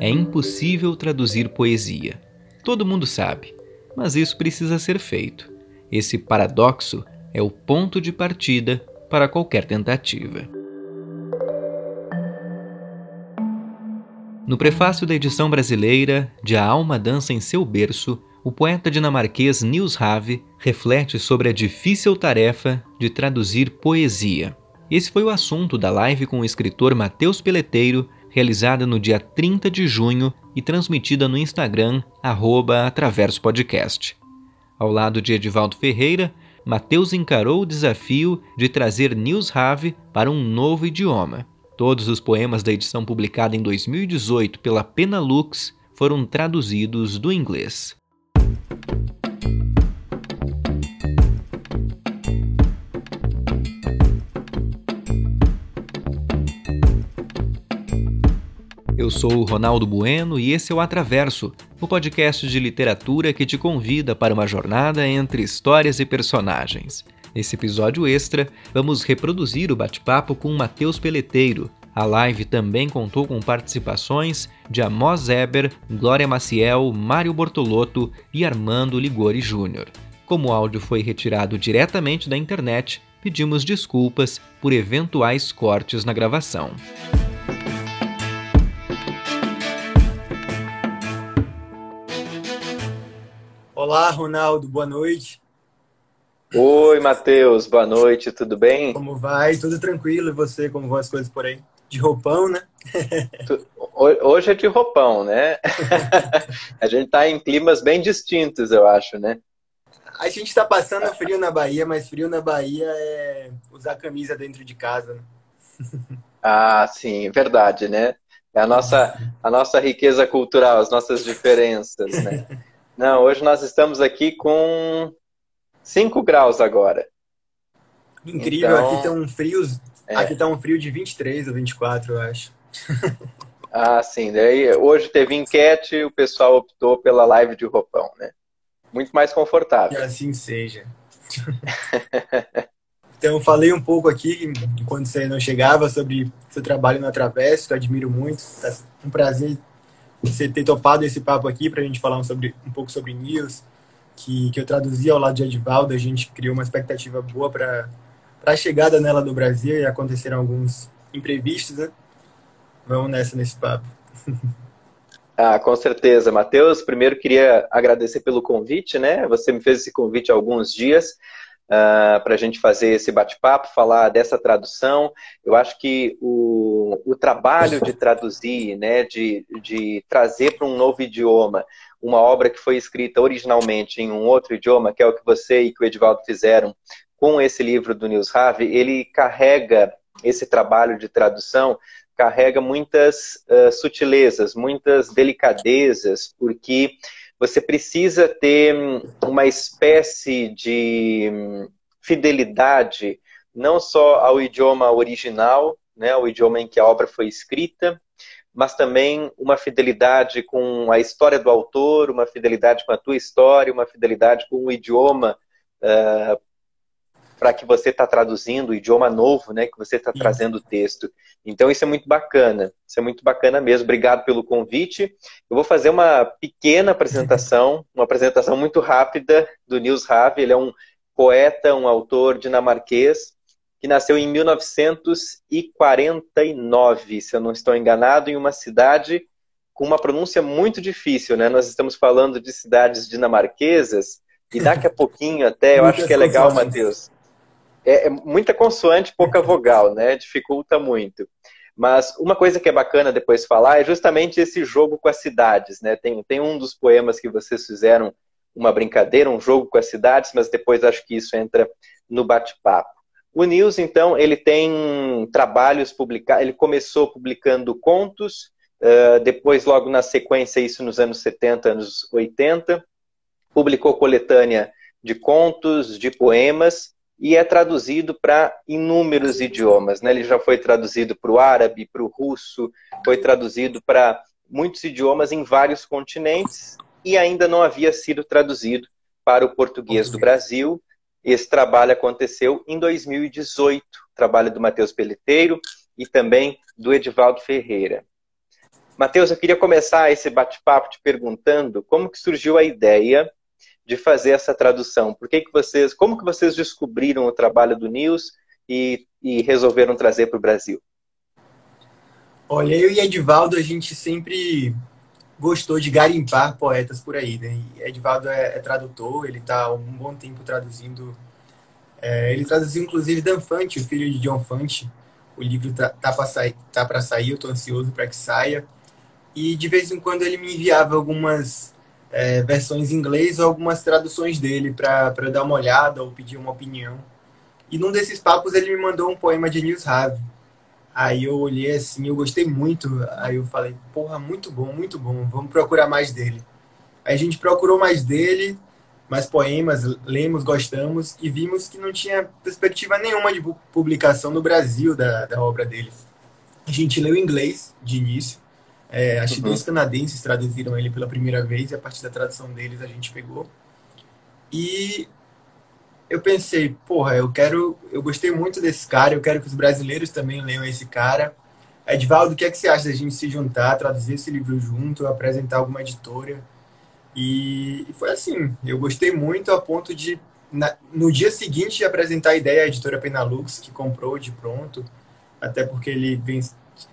É impossível traduzir poesia. Todo mundo sabe, mas isso precisa ser feito. Esse paradoxo é o ponto de partida para qualquer tentativa. No prefácio da edição brasileira de A Alma Dança em Seu Berço, o poeta dinamarquês Niels Have reflete sobre a difícil tarefa de traduzir poesia. Esse foi o assunto da live com o escritor Matheus Peleteiro, realizada no dia 30 de junho e transmitida no Instagram, arroba Podcast. Ao lado de Edivaldo Ferreira, Matheus encarou o desafio de trazer Niels Have para um novo idioma. Todos os poemas da edição publicada em 2018 pela Penalux foram traduzidos do inglês. Eu sou o Ronaldo Bueno e esse é o Atraverso, o podcast de literatura que te convida para uma jornada entre histórias e personagens. Nesse episódio extra, vamos reproduzir o bate-papo com Matheus Peleteiro. A live também contou com participações de Amos Eber, Glória Maciel, Mário Bortolotto e Armando Ligori Júnior. Como o áudio foi retirado diretamente da internet, pedimos desculpas por eventuais cortes na gravação. Olá, Ronaldo, boa noite. Oi, Matheus, boa noite, tudo bem? Como vai? Tudo tranquilo, e você, como vão as coisas por aí? De roupão, né? Hoje é de roupão, né? a gente tá em climas bem distintos, eu acho, né? A gente tá passando frio na Bahia, mas frio na Bahia é usar camisa dentro de casa, né? ah, sim, verdade, né? É a nossa, a nossa riqueza cultural, as nossas diferenças, né? Não, hoje nós estamos aqui com 5 graus agora. Incrível, então, aqui tá um frio, é. aqui tá um frio de 23 ou 24, eu acho. ah, sim. Daí, hoje teve enquete, o pessoal optou pela live de roupão, né? Muito mais confortável. Que assim seja. então, falei um pouco aqui, quando você não chegava, sobre seu trabalho no Atravesso, que eu admiro muito. Tá um prazer você ter topado esse papo aqui para a gente falar um, sobre, um pouco sobre News, que, que eu traduzi ao lado de Edvaldo, a gente criou uma expectativa boa para a chegada nela no Brasil e aconteceram alguns imprevistos, né? Vamos nessa nesse papo. Ah, com certeza. Matheus, primeiro queria agradecer pelo convite, né? Você me fez esse convite há alguns dias uh, ah, para a gente fazer esse bate-papo, falar dessa tradução. Eu acho que o, o trabalho de traduzir, né, de, de trazer para um novo idioma uma obra que foi escrita originalmente em um outro idioma, que é o que você e que o Edvaldo fizeram com esse livro do Nils Have, ele carrega esse trabalho de tradução carrega muitas uh, sutilezas, muitas delicadezas, porque você precisa ter hum, uma espécie de hum, fidelidade não só ao idioma original, né, ao idioma em que a obra foi escrita, mas também uma fidelidade com a história do autor, uma fidelidade com a tua história, uma fidelidade com o idioma uh, para que você está traduzindo, o idioma novo, né, que você está trazendo o texto. Então isso é muito bacana, isso é muito bacana mesmo. Obrigado pelo convite. Eu vou fazer uma pequena apresentação, uma apresentação muito rápida do Nils Have. Ele é um poeta, um autor dinamarquês que nasceu em 1949, se eu não estou enganado, em uma cidade com uma pronúncia muito difícil, né? Nós estamos falando de cidades dinamarquesas e daqui a pouquinho até eu acho que é legal, Matheus é, é muita consoante, pouca vogal, né? Dificulta muito. Mas uma coisa que é bacana depois falar é justamente esse jogo com as cidades, né? Tem, tem um dos poemas que vocês fizeram uma brincadeira, um jogo com as cidades, mas depois acho que isso entra no bate-papo. O Nils, então, ele tem trabalhos publicados, ele começou publicando contos, uh, depois, logo na sequência, isso nos anos 70, anos 80, publicou coletânea de contos, de poemas, e é traduzido para inúmeros idiomas. Né? Ele já foi traduzido para o árabe, para o russo, foi traduzido para muitos idiomas em vários continentes e ainda não havia sido traduzido para o português do Brasil. Esse trabalho aconteceu em 2018, trabalho do Matheus Peleteiro e também do Edivaldo Ferreira. Matheus, eu queria começar esse bate-papo te perguntando como que surgiu a ideia de fazer essa tradução. Por que, que vocês, como que vocês descobriram o trabalho do Nils e, e resolveram trazer para o Brasil? Olha, eu e Edivaldo, a gente sempre gostou de garimpar poetas por aí, né? E Edivaldo é, é tradutor, ele está há um bom tempo traduzindo. É, ele traduziu inclusive Dan Fante, o filho de John Fante. O livro tá, tá para sair, tá sair, eu estou ansioso para que saia. E de vez em quando ele me enviava algumas é, versões em inglês ou algumas traduções dele para dar uma olhada ou pedir uma opinião. E num desses papos ele me mandou um poema de Nils Have. Aí eu olhei assim, eu gostei muito. Aí eu falei, porra, muito bom, muito bom, vamos procurar mais dele. Aí a gente procurou mais dele, mais poemas, lemos, gostamos e vimos que não tinha perspectiva nenhuma de publicação no Brasil da, da obra dele. A gente leu em inglês de início, é, acho que uhum. dois canadenses traduziram ele pela primeira vez e a partir da tradução deles a gente pegou. E eu pensei, porra, eu quero, eu gostei muito desse cara, eu quero que os brasileiros também leiam esse cara. Edvaldo, o que é que você acha da gente se juntar, traduzir esse livro junto, apresentar alguma editora? E, e foi assim, eu gostei muito a ponto de, na, no dia seguinte, apresentar a ideia à editora Penalux, que comprou de pronto, até porque ele vem,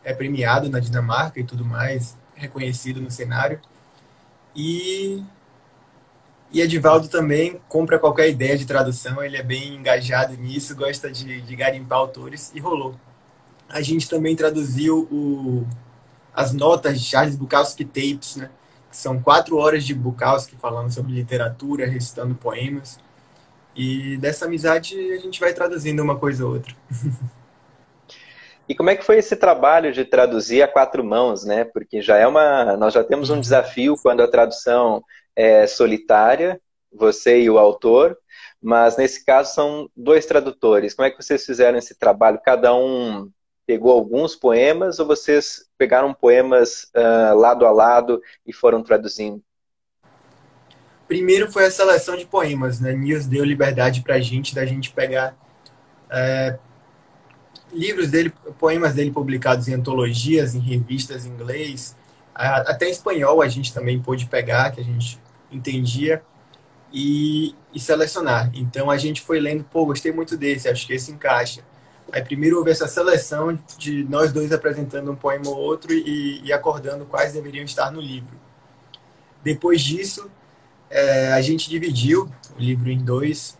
é premiado na Dinamarca e tudo mais, reconhecido no cenário. E e Edivaldo também compra qualquer ideia de tradução, ele é bem engajado nisso, gosta de, de garimpar autores, e rolou. A gente também traduziu o, as notas de Charles Bukowski Tapes, né? que são quatro horas de Bukowski falando sobre literatura, recitando poemas. E dessa amizade a gente vai traduzindo uma coisa ou outra. E como é que foi esse trabalho de traduzir a quatro mãos, né? Porque já é uma, nós já temos um desafio quando a tradução é solitária, você e o autor, mas nesse caso são dois tradutores. Como é que vocês fizeram esse trabalho? Cada um pegou alguns poemas ou vocês pegaram poemas uh, lado a lado e foram traduzindo? Primeiro foi a seleção de poemas, né? Nils deu liberdade para a gente, da gente pegar é, livros dele, poemas dele publicados em antologias, em revistas em inglês, até em espanhol a gente também pôde pegar, que a gente entendia e, e selecionar. Então a gente foi lendo, pô, gostei muito desse, acho que esse encaixa. Aí primeiro houve essa seleção de nós dois apresentando um poema ou outro e, e acordando quais deveriam estar no livro. Depois disso, é, a gente dividiu o livro em dois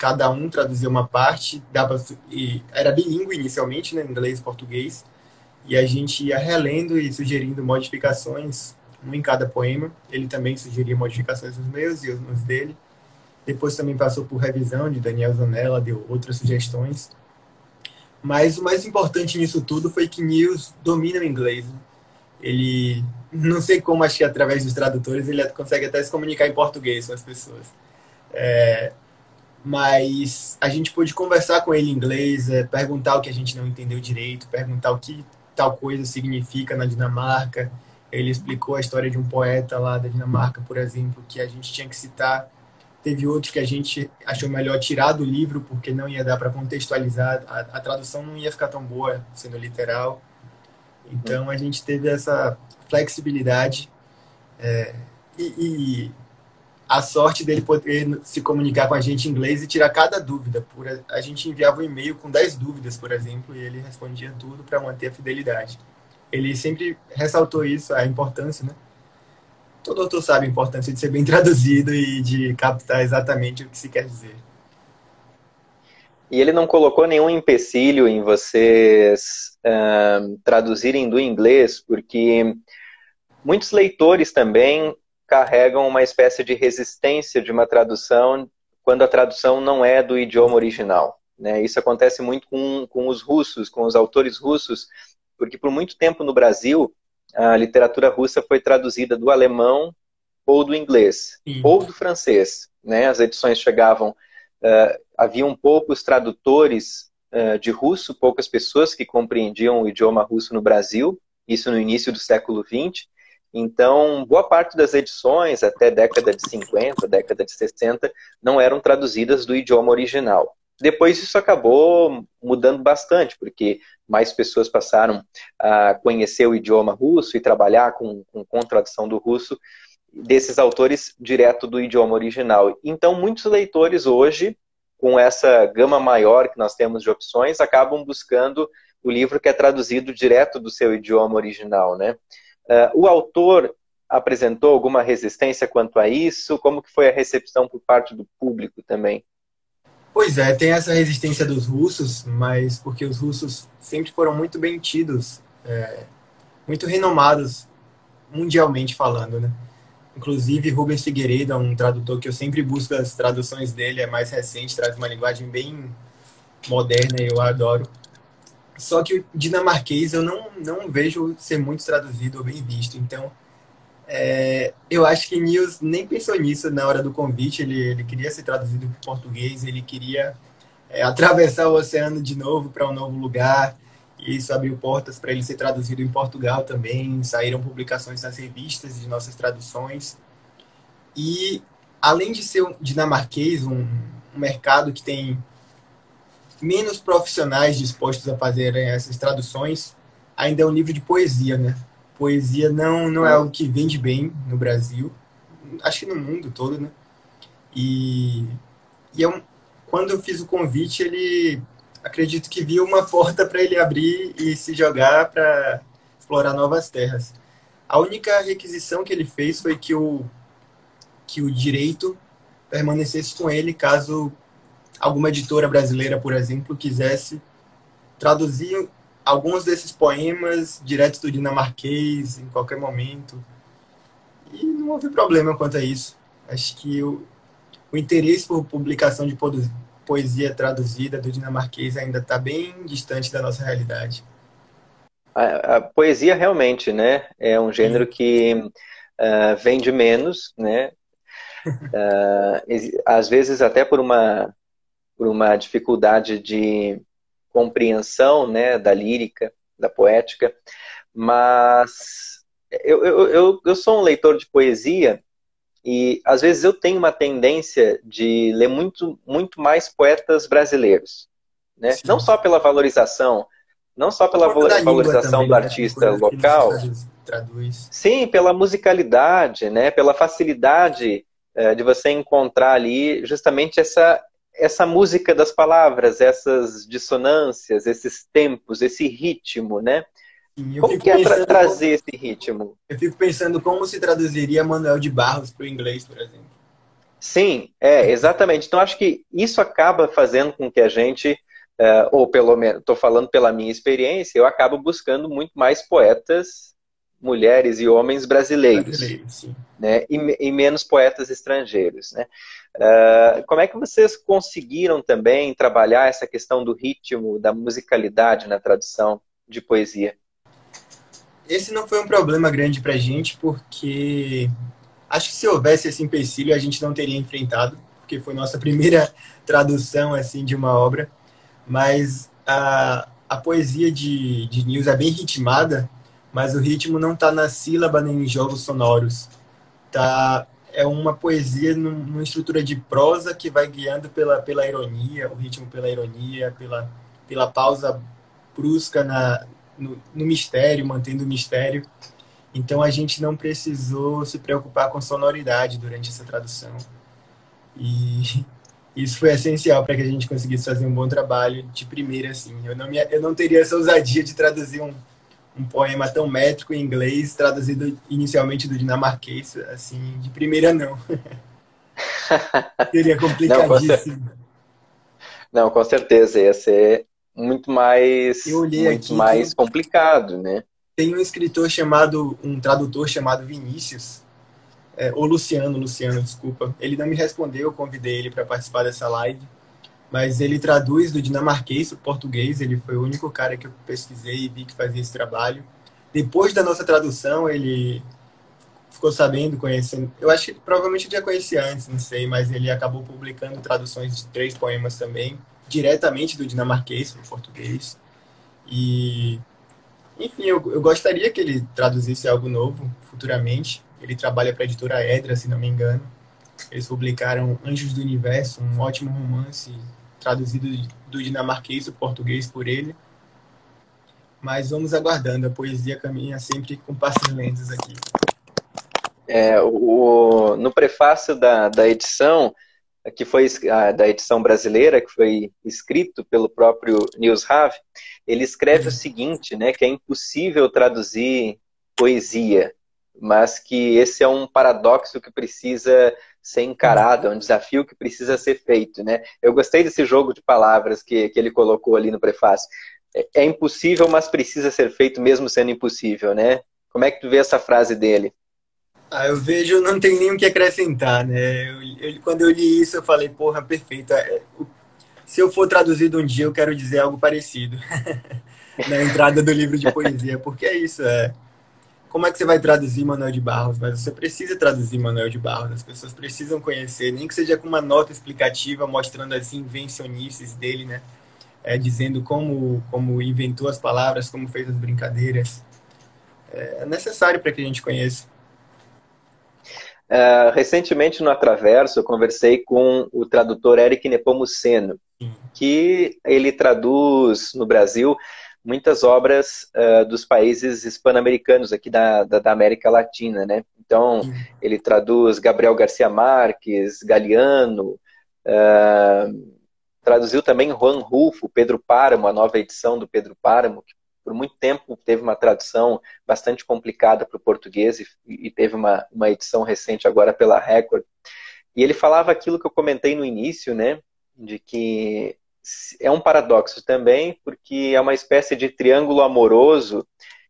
cada um traduzia uma parte, dava, e era bilíngue inicialmente, né, inglês e português, e a gente ia relendo e sugerindo modificações, um em cada poema. Ele também sugeria modificações nos meus e nos dele. Depois também passou por revisão de Daniel Zanella, deu outras sugestões. Mas o mais importante nisso tudo foi que Nils domina o inglês. Ele, não sei como, acho que através dos tradutores ele consegue até se comunicar em português com as pessoas. É, mas a gente pôde conversar com ele em inglês, é, perguntar o que a gente não entendeu direito, perguntar o que tal coisa significa na Dinamarca. Ele explicou a história de um poeta lá da Dinamarca, por exemplo, que a gente tinha que citar. Teve outro que a gente achou melhor tirar do livro, porque não ia dar para contextualizar, a, a, tradução não ia ficar tão boa, sendo literal. Então a gente teve essa flexibilidade. É, e, e a sorte dele poder se comunicar com a gente em inglês e tirar cada dúvida. Por, a gente enviava um e-mail com 10 dúvidas, por exemplo, e ele respondia tudo para manter a fidelidade. Ele sempre ressaltou isso, a importância, né? Todo autor sabe a importância de ser bem traduzido e de captar exatamente o que se quer dizer. E ele não colocou nenhum empecilho em vocês uh, traduzirem do inglês, porque muitos leitores também carregam uma espécie de resistência de uma tradução quando a tradução não é do idioma original. Né? Isso acontece muito com, com os russos, com os autores russos, porque por muito tempo no Brasil a literatura russa foi traduzida do alemão ou do inglês, Sim. ou do francês. Né? As edições chegavam, uh, haviam poucos tradutores uh, de russo, poucas pessoas que compreendiam o idioma russo no Brasil, isso no início do século XX, então, boa parte das edições, até década de 50, década de 60, não eram traduzidas do idioma original. depois isso acabou mudando bastante, porque mais pessoas passaram a conhecer o idioma russo e trabalhar com, com, com tradução do russo desses autores direto do idioma original. Então, muitos leitores hoje, com essa gama maior que nós temos de opções, acabam buscando o livro que é traduzido direto do seu idioma original, né? Uh, o autor apresentou alguma resistência quanto a isso? Como que foi a recepção por parte do público também? Pois é, tem essa resistência dos russos, mas porque os russos sempre foram muito bem tidos, é, muito renomados mundialmente falando, né? Inclusive, Rubens Figueiredo é um tradutor que eu sempre busco as traduções dele, é mais recente, traz uma linguagem bem moderna e eu adoro. Só que o dinamarquês eu não, não vejo ser muito traduzido ou bem visto. Então, é, eu acho que Nils nem pensou nisso na hora do convite. Ele, ele queria ser traduzido para português, ele queria é, atravessar o oceano de novo para um novo lugar. E isso abriu portas para ele ser traduzido em Portugal também. Saíram publicações nas revistas de nossas traduções. E, além de ser um dinamarquês, um, um mercado que tem menos profissionais dispostos a fazerem essas traduções, ainda é um livro de poesia, né? poesia não, não é algo que vende bem no Brasil, acho que no mundo todo, né? E, e eu, quando eu fiz o convite, ele acredito que viu uma porta para ele abrir e se jogar para explorar novas terras. A única requisição que ele fez foi que o, que o direito permanecesse com ele caso alguma editora brasileira, por exemplo, quisesse traduzir alguns desses poemas direto do dinamarquês, em qualquer momento. E não houve problema quanto a isso. Acho que o, o interesse por publicação de poesia traduzida do dinamarquês ainda está bem distante da nossa realidade. A, a, poesia realmente, né, é um gênero que uh, vende menos, né, uh, às vezes até por uma por uma dificuldade de compreensão né, da lírica, da poética, mas eu, eu, eu, eu sou um leitor de poesia e às vezes eu tenho uma tendência de ler muito, muito mais poetas brasileiros. Né? Não só pela valorização, não só pela valorização também, do né? artista local, traduz. sim, pela musicalidade, né? pela facilidade é, de você encontrar ali justamente essa, essa música das palavras, essas dissonâncias, esses tempos, esse ritmo, né? como que é tra trazer como, esse ritmo? Eu fico pensando como se traduziria Manuel de Barros para o inglês, por exemplo. Sim, é, exatamente. Então, acho que isso acaba fazendo com que a gente, uh, ou pelo menos, estou falando pela minha experiência, eu acabo buscando muito mais poetas, mulheres e homens brasileiros, brasileiros né? E, e, menos poetas estrangeiros, né? Uh, como é que vocês conseguiram também trabalhar essa questão do ritmo, da musicalidade na tradução de poesia? Esse não foi um problema grande para a gente, porque acho que se houvesse esse empecilho a gente não teria enfrentado, porque foi nossa primeira tradução assim de uma obra. Mas a, a poesia de, de Nils é bem ritmada, mas o ritmo não está na sílaba nem em jogos sonoros. Tá é uma poesia numa estrutura de prosa que vai guiando pela, pela ironia, o ritmo pela ironia, pela, pela pausa brusca na, no, no mistério, mantendo o mistério. Então a gente não precisou se preocupar com sonoridade durante essa tradução. E isso foi essencial para que a gente conseguisse fazer um bom trabalho de primeira assim. Eu não me, eu não teria essa ousadia de traduzir um um poema tão métrico em inglês, traduzido inicialmente do dinamarquês, assim, de primeira não. Seria complicadíssimo. Não, com certeza, ia ser muito mais, muito mais complicado, né? Tem um escritor chamado, um tradutor chamado Vinícius, é, ou Luciano, Luciano, desculpa. Ele não me respondeu, eu convidei ele para participar dessa live mas ele traduz do dinamarquês para o português. Ele foi o único cara que eu pesquisei e vi que fazia esse trabalho. Depois da nossa tradução, ele ficou sabendo, conhecendo. Eu acho que provavelmente já conhecia antes, não sei, mas ele acabou publicando traduções de três poemas também, diretamente do dinamarquês para o português. E, enfim, eu, eu gostaria que ele traduzisse algo novo futuramente. Ele trabalha para a editora Edra, se não me engano. Eles publicaram Anjos do Universo, um ótimo romance traduzido do dinamarquês o português por ele. Mas vamos aguardando, a poesia caminha sempre com passos lentos aqui. É, o, no prefácio da, da edição, que foi da edição brasileira, que foi escrito pelo próprio Niels Have, ele escreve o seguinte, né, que é impossível traduzir poesia, mas que esse é um paradoxo que precisa ser encarado, é um desafio que precisa ser feito, né? Eu gostei desse jogo de palavras que, que ele colocou ali no prefácio. É, é impossível, mas precisa ser feito mesmo sendo impossível, né? Como é que tu vê essa frase dele? Ah, eu vejo, não tem nem o que acrescentar, né? Eu, eu, quando eu li isso, eu falei, porra, perfeito. É, se eu for traduzido um dia, eu quero dizer algo parecido na entrada do livro de poesia, porque é isso, é. Como é que você vai traduzir Manuel de Barros? Mas você precisa traduzir Manuel de Barros, as pessoas precisam conhecer, nem que seja com uma nota explicativa mostrando as invencionices dele, né? É, dizendo como, como inventou as palavras, como fez as brincadeiras. É necessário para que a gente conheça. Uh, recentemente no Atraverso eu conversei com o tradutor Eric Nepomuceno, que ele traduz no Brasil muitas obras uh, dos países hispano-americanos aqui da, da, da, América Latina, né? Então ele traduz Gabriel Garcia Marques, Galeano, uh, traduziu também Juan Rufo, Pedro Páramo, a nova edição do Pedro Páramo, que por muito tempo teve uma tradução bastante complicada para o português e, e, teve uma, uma edição recente agora pela Record. E ele falava aquilo que eu comentei no início, né? De que é um paradoxo também, porque é uma espécie de triângulo amoroso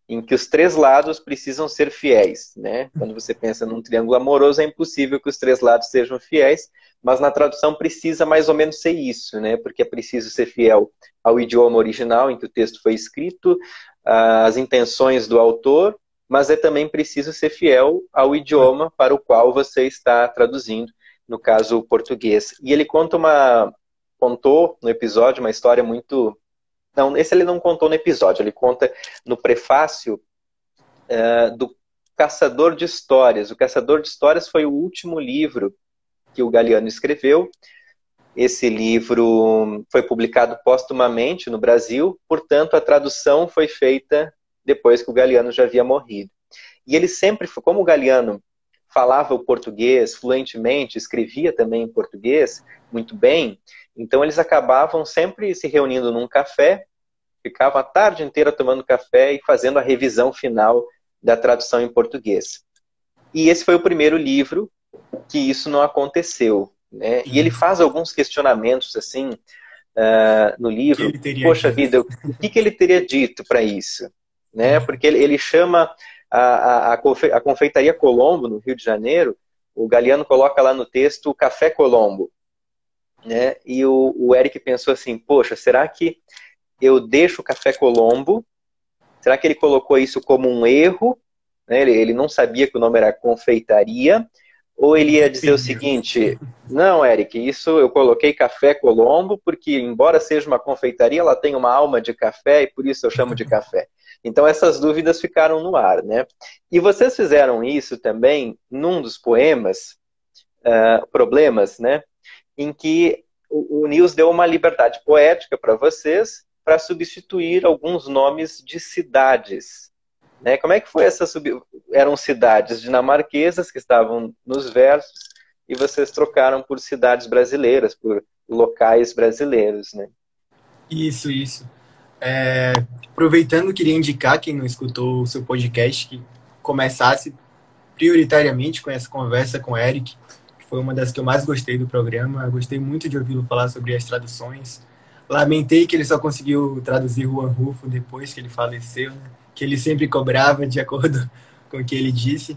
em que os três lados precisam ser fiéis, né? Quando você pensa num triângulo amoroso, é impossível que os três lados sejam fiéis, mas na tradução precisa mais ou menos ser isso, né? Porque é preciso ser fiel ao idioma original em que o texto foi escrito, às intenções do autor, mas é também preciso ser fiel ao idioma para o qual você está traduzindo, no caso o português. E ele conta uma contou no episódio uma história muito não, esse ele não contou no episódio, ele conta no prefácio uh, do Caçador de Histórias. O Caçador de Histórias foi o último livro que o Galeano escreveu. Esse livro foi publicado póstumamente no Brasil, portanto, a tradução foi feita depois que o Galeano já havia morrido. E ele sempre, como o Galeano falava o português fluentemente, escrevia também em português muito bem, então eles acabavam sempre se reunindo num café, ficavam a tarde inteira tomando café e fazendo a revisão final da tradução em português. E esse foi o primeiro livro que isso não aconteceu. Né? E ele faz alguns questionamentos assim uh, no livro. Poxa dito? vida, o que, que ele teria dito para isso? Né? Porque ele, ele chama a, a, a confeitaria Colombo, no Rio de Janeiro, o Galeano coloca lá no texto o Café Colombo né? E o, o Eric pensou assim, poxa, será que eu deixo o Café Colombo? Será que ele colocou isso como um erro? Né? Ele, ele não sabia que o nome era confeitaria? Ou ele ia dizer o seguinte: não, Eric, isso eu coloquei Café Colombo porque, embora seja uma confeitaria, ela tem uma alma de café e por isso eu chamo de café. Então essas dúvidas ficaram no ar, né? E vocês fizeram isso também num dos poemas, uh, Problemas, né? Em que o, o Nils deu uma liberdade poética para vocês para substituir alguns nomes de cidades. Né? Como é que foi essa sub... Eram cidades dinamarquesas que estavam nos versos e vocês trocaram por cidades brasileiras, por locais brasileiros, né? Isso, isso. É, aproveitando, queria indicar quem não escutou o seu podcast que começasse prioritariamente com essa conversa com o Eric, foi uma das que eu mais gostei do programa. Eu gostei muito de ouvi-lo falar sobre as traduções. Lamentei que ele só conseguiu traduzir Juan Rufo depois que ele faleceu, né? que ele sempre cobrava de acordo com o que ele disse.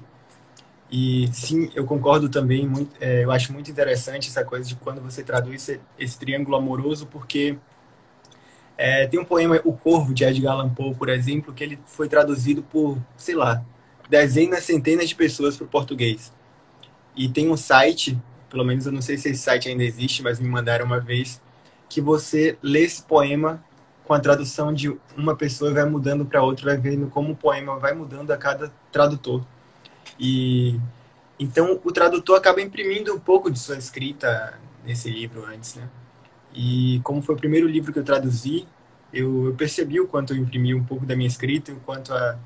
E sim, eu concordo também, muito, é, eu acho muito interessante essa coisa de quando você traduz esse, esse triângulo amoroso, porque é, tem um poema, O Corvo, de Edgar Allan Poe, por exemplo, que ele foi traduzido por, sei lá, dezenas, centenas de pessoas para o português. E tem um site, pelo menos eu não sei se esse site ainda existe, mas me mandaram uma vez, que você lê esse poema com a tradução de uma pessoa e vai mudando para outra, vai vendo como o poema vai mudando a cada tradutor. E então o tradutor acaba imprimindo um pouco de sua escrita nesse livro antes, né? E como foi o primeiro livro que eu traduzi, eu, eu percebi o quanto eu imprimi um pouco da minha escrita, o quanto a,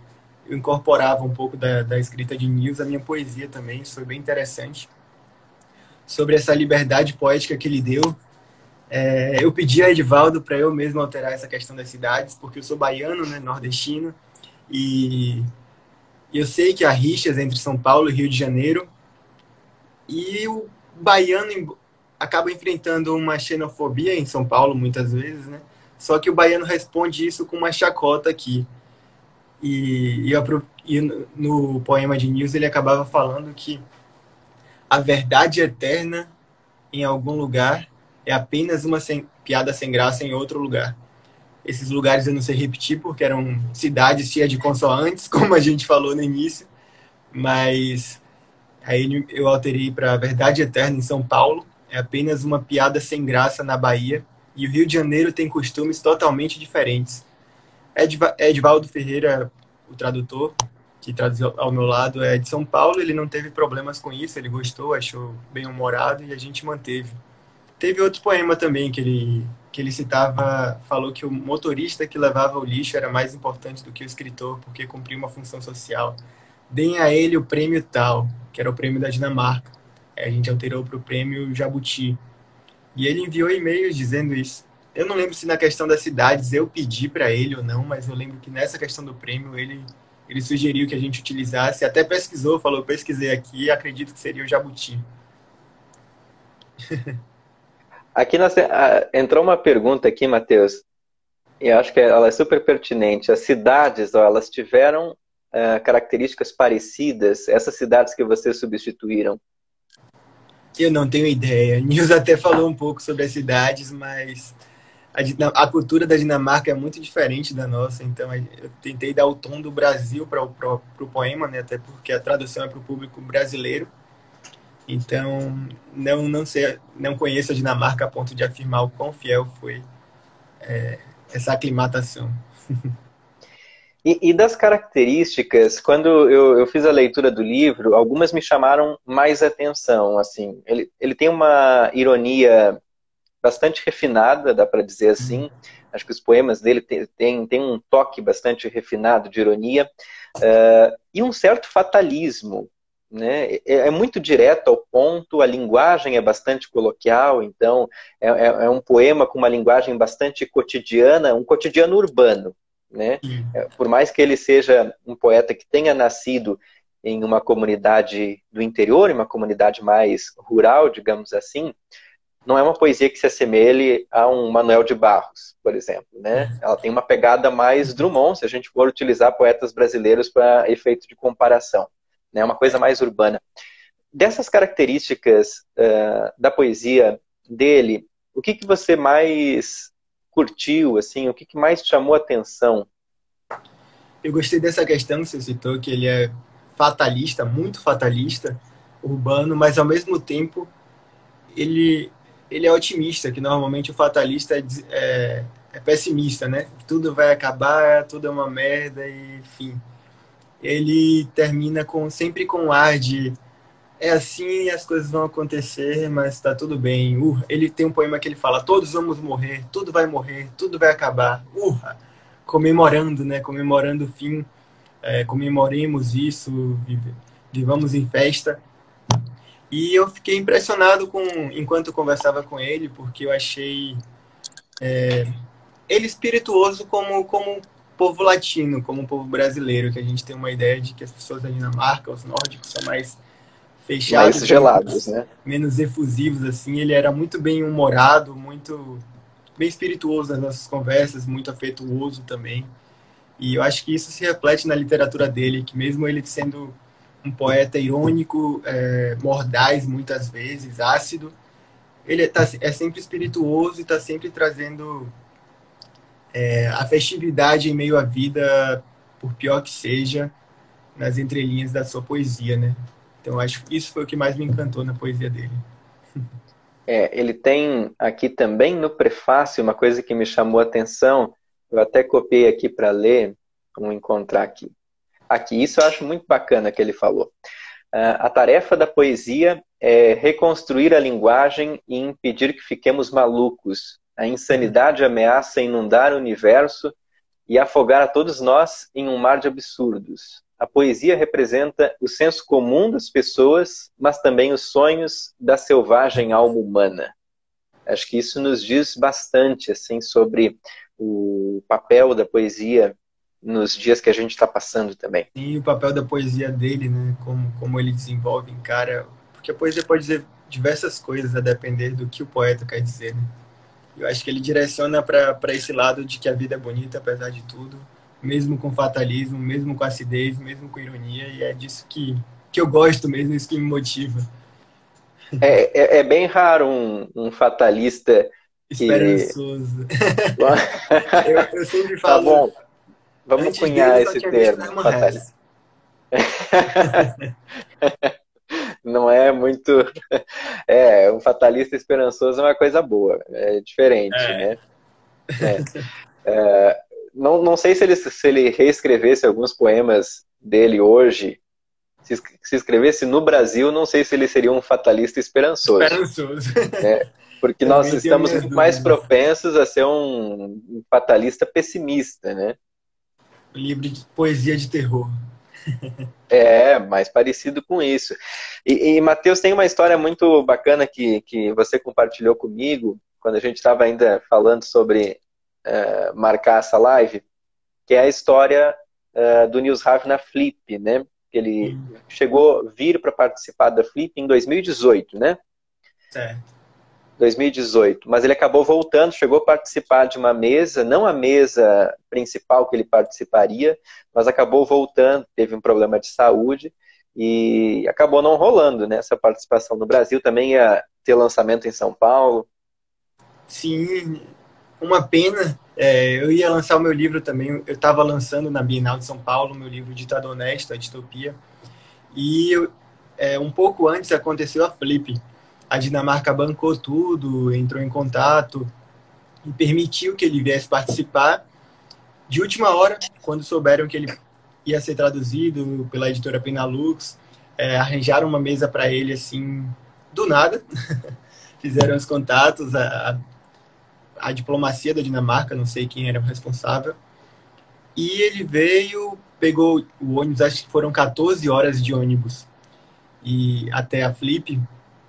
eu incorporava um pouco da, da escrita de Nils, a minha poesia também, isso foi bem interessante. Sobre essa liberdade poética que ele deu, é, eu pedi a Edivaldo para eu mesmo alterar essa questão das cidades, porque eu sou baiano, né, nordestino, e eu sei que há rixas entre São Paulo e Rio de Janeiro, e o baiano acaba enfrentando uma xenofobia em São Paulo muitas vezes, né? Só que o baiano responde isso com uma chacota aqui. E, e, e no poema de Nils ele acabava falando que a verdade eterna em algum lugar é apenas uma sem, piada sem graça em outro lugar. Esses lugares eu não sei repetir porque eram cidades cheias de consoantes, como a gente falou no início, mas aí eu alterei para a verdade eterna em São Paulo, é apenas uma piada sem graça na Bahia, e o Rio de Janeiro tem costumes totalmente diferentes. Edvaldo Ferreira, o tradutor, que traduziu ao meu lado, é de São Paulo, ele não teve problemas com isso, ele gostou, achou bem humorado e a gente manteve. Teve outro poema também que ele, que ele citava, falou que o motorista que levava o lixo era mais importante do que o escritor, porque cumpria uma função social. Deem a ele o prêmio tal, que era o prêmio da Dinamarca. A gente alterou para o prêmio Jabuti. E ele enviou e-mails dizendo isso. Eu não lembro se na questão das cidades eu pedi para ele ou não, mas eu lembro que nessa questão do prêmio ele, ele sugeriu que a gente utilizasse, até pesquisou, falou, pesquisei aqui, acredito que seria o jabuti. Aqui nós, entrou uma pergunta aqui, Matheus, e acho que ela é super pertinente. As cidades, ó, elas tiveram uh, características parecidas, essas cidades que vocês substituíram? Eu não tenho ideia. Nils até falou um pouco sobre as cidades, mas a, a, cultura da Dinamarca é muito diferente da nossa, então eu tentei dar o tom do Brasil para o poema, né, até porque a tradução é para o público brasileiro. Então, não, não, sei, não conheço a Dinamarca a ponto de afirmar o quão fiel foi é, essa aclimatação. E, e, das características, quando eu, eu, fiz a leitura do livro, algumas me chamaram mais atenção. Assim, ele, ele tem uma ironia bastante refinada, dá para dizer assim. Uhum. Acho que os poemas dele têm tem, um toque bastante refinado de ironia uh, e um certo fatalismo. Né? É, é, muito direto ao ponto, a linguagem é bastante coloquial, então é, é, é um poema com uma linguagem bastante cotidiana, um cotidiano urbano. Né? Uhum. Por mais que ele seja um poeta que tenha nascido em uma comunidade do interior, em uma comunidade mais rural, digamos assim, não é uma poesia que se assemelhe a um Manuel de Barros, por exemplo. Né? Uhum. Ela tem uma pegada mais Drummond, se a gente for utilizar poetas brasileiros para efeito de comparação. É né? uma coisa mais urbana. Dessas características uh, da poesia dele, o que, que você mais curtiu, assim, o que, que mais chamou a atenção? Eu gostei dessa questão que você citou, que ele é fatalista, muito fatalista, urbano, mas ao mesmo tempo ele ele é otimista, que normalmente o fatalista é, é, é, pessimista, né? Tudo vai acabar, tudo é uma merda, e, enfim. Ele termina com sempre com um ar de é assim, as coisas vão acontecer, mas tá tudo bem. Uh, ele tem um poema que ele fala: todos vamos morrer, tudo vai morrer, tudo vai acabar. Urra! Comemorando, né? Comemorando o fim. É, comemoremos isso, vivamos em festa. E eu fiquei impressionado com enquanto eu conversava com ele, porque eu achei é, ele espirituoso como como povo latino, como povo brasileiro, que a gente tem uma ideia de que as pessoas da Dinamarca, os nórdicos, são mais fechados, mais gelados, né? menos efusivos assim. Ele era muito bem humorado, muito bem espirituoso nas nossas conversas, muito afetuoso também. E eu acho que isso se reflete na literatura dele, que mesmo ele sendo um poeta irônico, é, mordaz muitas vezes, ácido. Ele é, tá, é sempre espirituoso e está sempre trazendo é, a festividade em meio à vida, por pior que seja, nas entrelinhas da sua poesia, né? Então acho que isso foi o que mais me encantou na poesia dele. É, ele tem aqui também no prefácio uma coisa que me chamou a atenção. Eu até copiei aqui para ler, vamos encontrar aqui aqui. Isso eu acho muito bacana que ele falou. Uh, a tarefa da poesia é reconstruir a linguagem e impedir que fiquemos malucos. A insanidade ameaça inundar o universo e afogar a todos nós em um mar de absurdos. A poesia representa o senso comum das pessoas, mas também os sonhos da selvagem alma humana. Acho que isso nos diz bastante assim sobre o papel da poesia nos dias que a gente está passando também. E o papel da poesia dele, né? Como, como ele desenvolve, encara. Porque a poesia pode dizer diversas coisas a depender do que o poeta quer dizer, né? Eu acho que ele direciona para esse lado de que a vida é bonita, apesar de tudo, mesmo com fatalismo, mesmo com acidez, mesmo com ironia, e é disso que, que eu gosto mesmo, isso que me motiva. É, é, é bem raro um, um fatalista esperançoso. eu, eu, sempre tá falo. Tá bom. Vamos cunhar esse termo. Fatalista. Não é muito. É, um fatalista esperançoso é uma coisa boa, é diferente, é. né? É. É, não, não sei se ele, se ele reescrevesse alguns poemas dele hoje, se, se escrevesse no Brasil, não sei se ele seria um fatalista esperançoso. Esperançoso. Né? Porque nós estamos mais propensos a ser um fatalista pessimista, né? Um livro de poesia de terror. É, mais parecido com isso. E, e Matheus, tem uma história muito bacana que, que você compartilhou comigo, quando a gente estava ainda falando sobre uh, marcar essa live, que é a história uh, do Nils Rav na Flip, né? Ele hum. chegou a vir para participar da Flip em 2018, né? Certo. 2018, mas ele acabou voltando, chegou a participar de uma mesa, não a mesa principal que ele participaria, mas acabou voltando, teve um problema de saúde e acabou não rolando né, essa participação no Brasil. Também ia ter lançamento em São Paulo. Sim, uma pena. É, eu ia lançar o meu livro também. Eu estava lançando na Bienal de São Paulo meu livro Ditado Honesto, a Distopia. E é, um pouco antes aconteceu a Flip. A Dinamarca bancou tudo, entrou em contato e permitiu que ele viesse participar. De última hora, quando souberam que ele ia ser traduzido pela editora Penalux, é, arranjaram uma mesa para ele assim do nada. Fizeram os contatos, a, a diplomacia da Dinamarca, não sei quem era o responsável. E ele veio, pegou o ônibus, acho que foram 14 horas de ônibus e até a Flip.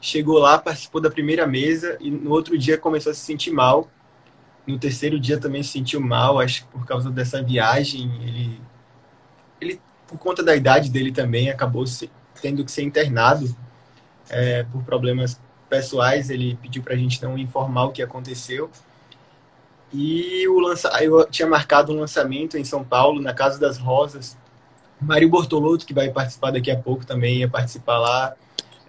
Chegou lá, participou da primeira mesa e no outro dia começou a se sentir mal. No terceiro dia também se sentiu mal, acho que por causa dessa viagem. Ele, ele por conta da idade dele também, acabou se, tendo que ser internado é, por problemas pessoais. Ele pediu para a gente não informar o que aconteceu. E o lança... eu tinha marcado um lançamento em São Paulo, na Casa das Rosas. Mário Bortolotto, que vai participar daqui a pouco também, ia participar lá.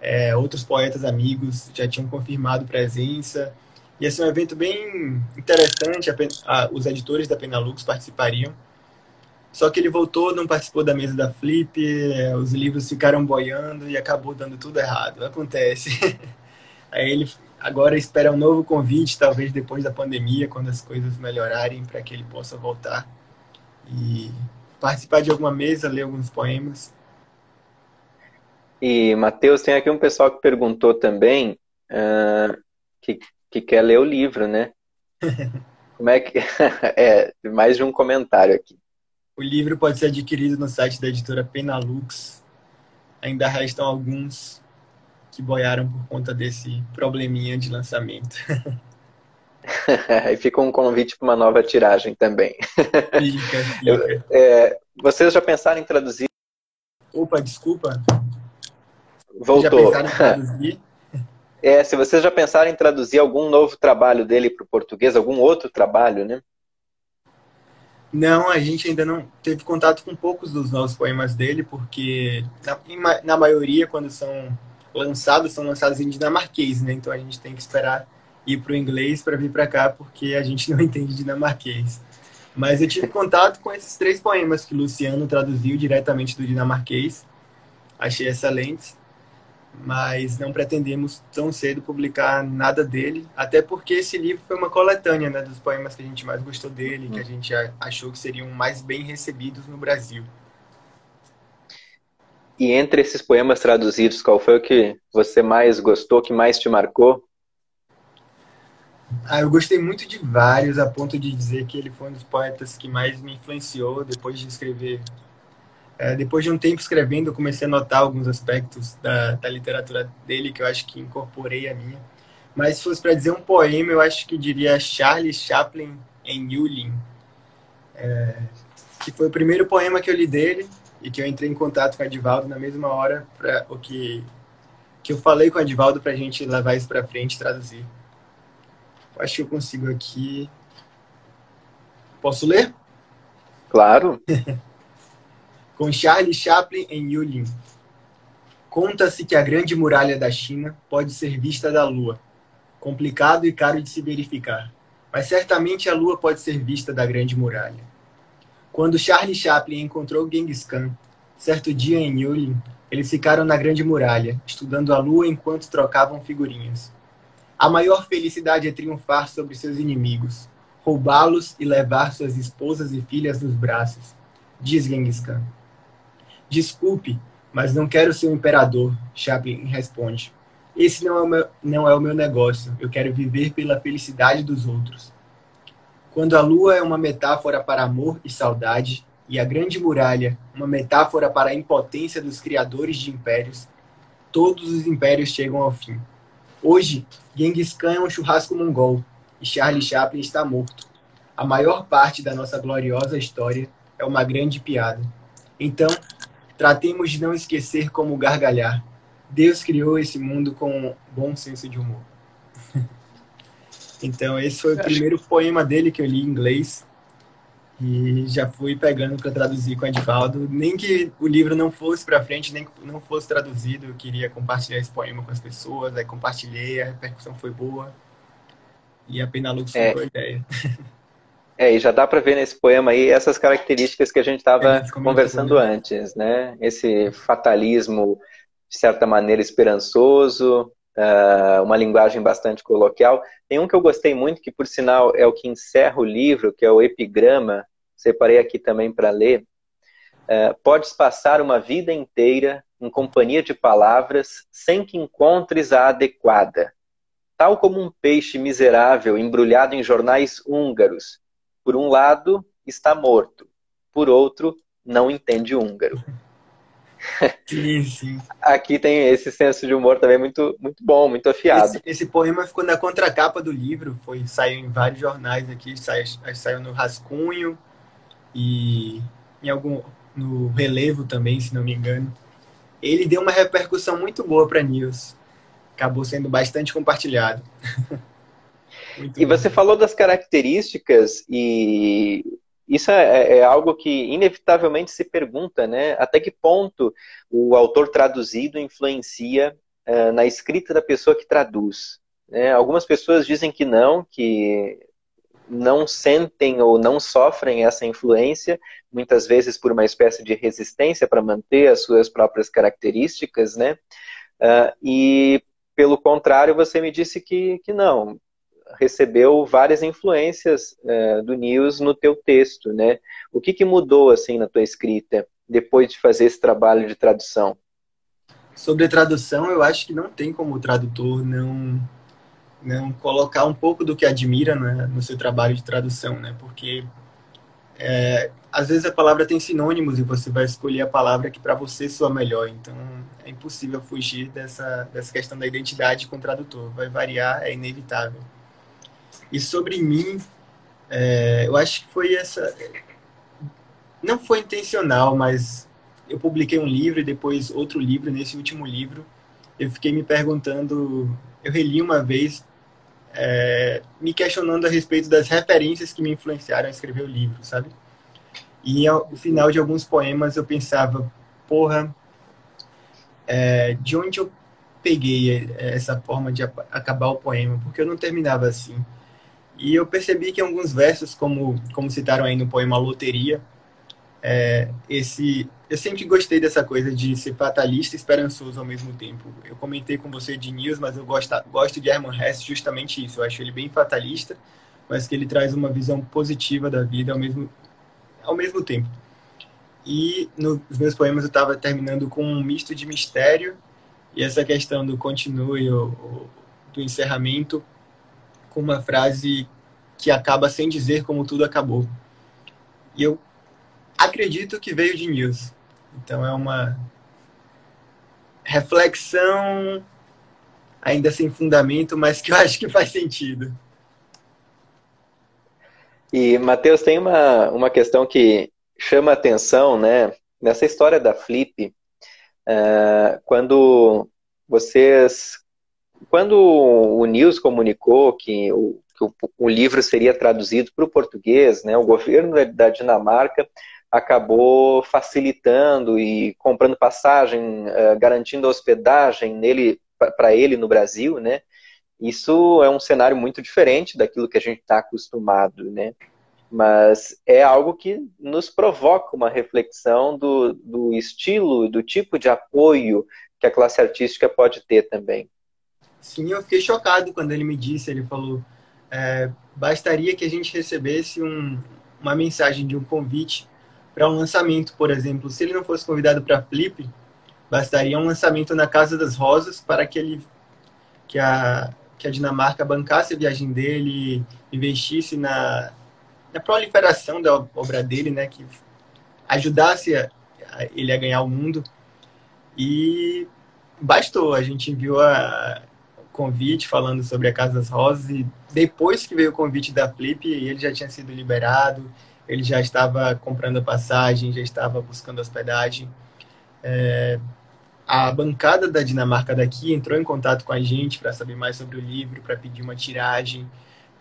É, outros poetas amigos já tinham confirmado presença. Ia ser um evento bem interessante, a, a, os editores da Penalux participariam. Só que ele voltou, não participou da mesa da Flip, é, os livros ficaram boiando e acabou dando tudo errado. Acontece. Aí ele Agora espera um novo convite, talvez depois da pandemia, quando as coisas melhorarem, para que ele possa voltar e participar de alguma mesa, ler alguns poemas. E, Matheus, tem aqui um pessoal que perguntou também uh, que, que quer ler o livro, né? Como é que. é, mais de um comentário aqui. O livro pode ser adquirido no site da editora Penalux. Ainda restam alguns que boiaram por conta desse probleminha de lançamento. e fica um convite para uma nova tiragem também. Fica, fica. Eu, é, vocês já pensaram em traduzir? Opa, desculpa. Voltou. Já pensaram em traduzir? É, se vocês já pensaram em traduzir algum novo trabalho dele para o português, algum outro trabalho, né? Não, a gente ainda não teve contato com poucos dos novos poemas dele, porque na, na maioria, quando são lançados são lançados em dinamarquês, né? Então a gente tem que esperar ir para o inglês para vir para cá, porque a gente não entende dinamarquês. Mas eu tive contato com esses três poemas que Luciano traduziu diretamente do dinamarquês. Achei excelentes, mas não pretendemos tão cedo publicar nada dele, até porque esse livro foi uma coletânea né, dos poemas que a gente mais gostou dele, que a gente achou que seriam mais bem recebidos no Brasil. E entre esses poemas traduzidos, qual foi o que você mais gostou, que mais te marcou? Ah, eu gostei muito de vários, a ponto de dizer que ele foi um dos poetas que mais me influenciou depois de escrever. É, depois de um tempo escrevendo, eu comecei a notar alguns aspectos da, da literatura dele que eu acho que incorporei a minha. Mas se fosse para dizer um poema, eu acho que diria Charlie Chaplin em Yulin, é, que foi o primeiro poema que eu li dele e que eu entrei em contato com o Edivaldo na mesma hora para o que que eu falei com o Edivaldo para a gente levar isso para frente e traduzir. Acho que eu consigo aqui. Posso ler? Claro. Com Charlie Chaplin em Yulin. Conta-se que a grande muralha da China pode ser vista da Lua. Complicado e caro de se verificar. Mas certamente a Lua pode ser vista da grande muralha. Quando Charlie Chaplin encontrou Genghis Khan, certo dia em Yulin, eles ficaram na grande muralha, estudando a Lua enquanto trocavam figurinhas. A maior felicidade é triunfar sobre seus inimigos, roubá-los e levar suas esposas e filhas nos braços, diz Genghis Khan. Desculpe, mas não quero ser um imperador, Chaplin responde. Esse não é, o meu, não é o meu negócio. Eu quero viver pela felicidade dos outros. Quando a lua é uma metáfora para amor e saudade, e a grande muralha, uma metáfora para a impotência dos criadores de impérios, todos os impérios chegam ao fim. Hoje, Genghis Khan é um churrasco mongol e Charlie Chaplin está morto. A maior parte da nossa gloriosa história é uma grande piada. Então, tratemos de não esquecer como gargalhar. Deus criou esse mundo com um bom senso de humor. então, esse foi o primeiro poema dele que eu li em inglês. E já fui pegando para traduzir com o Edivaldo. Nem que o livro não fosse para frente, nem que não fosse traduzido, eu queria compartilhar esse poema com as pessoas. Aí compartilhei, a repercussão foi boa. E a Penalux é. foi a ideia. É, e já dá para ver nesse poema aí essas características que a gente estava conversando antes, né? Esse fatalismo, de certa maneira, esperançoso, uh, uma linguagem bastante coloquial. Tem um que eu gostei muito, que por sinal é o que encerra o livro, que é o epigrama, separei aqui também para ler. Uh, podes passar uma vida inteira em companhia de palavras sem que encontres a adequada. Tal como um peixe miserável embrulhado em jornais húngaros. Por um lado, está morto. Por outro, não entende húngaro. Sim, sim. Aqui tem esse senso de humor também muito, muito bom, muito afiado. Esse, esse poema ficou na contracapa do livro, foi saiu em vários jornais aqui, saiu, saiu no Rascunho e em algum no Relevo também, se não me engano. Ele deu uma repercussão muito boa para News. Acabou sendo bastante compartilhado. e bom. você falou das características e isso é, é, é, algo que inevitavelmente se pergunta, né? Até que ponto o autor traduzido influencia uh, na escrita da pessoa que traduz? Né? Algumas pessoas dizem que não, que não sentem ou não sofrem essa influência, muitas vezes por uma espécie de resistência para manter as suas próprias características, né? Uh, e pelo contrário, você me disse que, que não, recebeu várias influências é, do News no teu texto, né? O que, que mudou assim na tua escrita depois de fazer esse trabalho de tradução? Sobre tradução, eu acho que não tem como o tradutor não não colocar um pouco do que admira né, no seu trabalho de tradução, né? Porque é, às vezes a palavra tem sinônimos e você vai escolher a palavra que para você soa melhor. Então é impossível fugir dessa, dessa questão da identidade com o tradutor. Vai variar, é inevitável. E sobre mim, é, eu acho que foi essa. Não foi intencional, mas eu publiquei um livro e depois outro livro. Nesse último livro, eu fiquei me perguntando. Eu reli uma vez, é, me questionando a respeito das referências que me influenciaram a escrever o livro, sabe? E ao final de alguns poemas eu pensava, porra, é, de onde eu peguei essa forma de acabar o poema? Porque eu não terminava assim. E eu percebi que em alguns versos, como, como citaram aí no poema Loteria, é, esse eu sempre gostei dessa coisa de ser fatalista e esperançoso ao mesmo tempo. Eu comentei com você de News, mas eu gosto, gosto de Herman Hesse justamente isso. Eu acho ele bem fatalista, mas que ele traz uma visão positiva da vida ao mesmo, ao mesmo tempo. E nos meus poemas eu estava terminando com um misto de mistério e essa questão do continue, o, do encerramento, com uma frase que acaba sem dizer como tudo acabou. E eu acredito que veio de News. Então é uma reflexão ainda sem fundamento, mas que eu acho que faz sentido. E, Matheus, tem uma, uma questão que chama atenção, né? Nessa história da Flip, uh, quando vocês... Quando o News comunicou que o, que o, o livro seria traduzido para o português, né, o governo da Dinamarca acabou facilitando e comprando passagem, uh, garantindo hospedagem nele para ele no Brasil, né? Isso é um cenário muito diferente daquilo que a gente está acostumado, né? Mas é algo que nos provoca uma reflexão do, do estilo, do tipo de apoio que a classe artística pode ter também. Sim, eu fiquei chocado quando ele me disse, ele falou, é, bastaria que a gente recebesse um, uma mensagem de um convite para um lançamento, por exemplo. Se ele não fosse convidado para Flip, bastaria um lançamento na Casa das Rosas para que ele que a que a Dinamarca bancasse a viagem dele, investisse na, na proliferação da obra dele, né, que ajudasse a, a ele a ganhar o mundo. E bastou, a gente enviou a, convite falando sobre a Casa das Rosas e depois que veio o convite da Flip, ele já tinha sido liberado, ele já estava comprando a passagem, já estava buscando hospedagem. É, a bancada da Dinamarca daqui entrou em contato com a gente para saber mais sobre o livro, para pedir uma tiragem,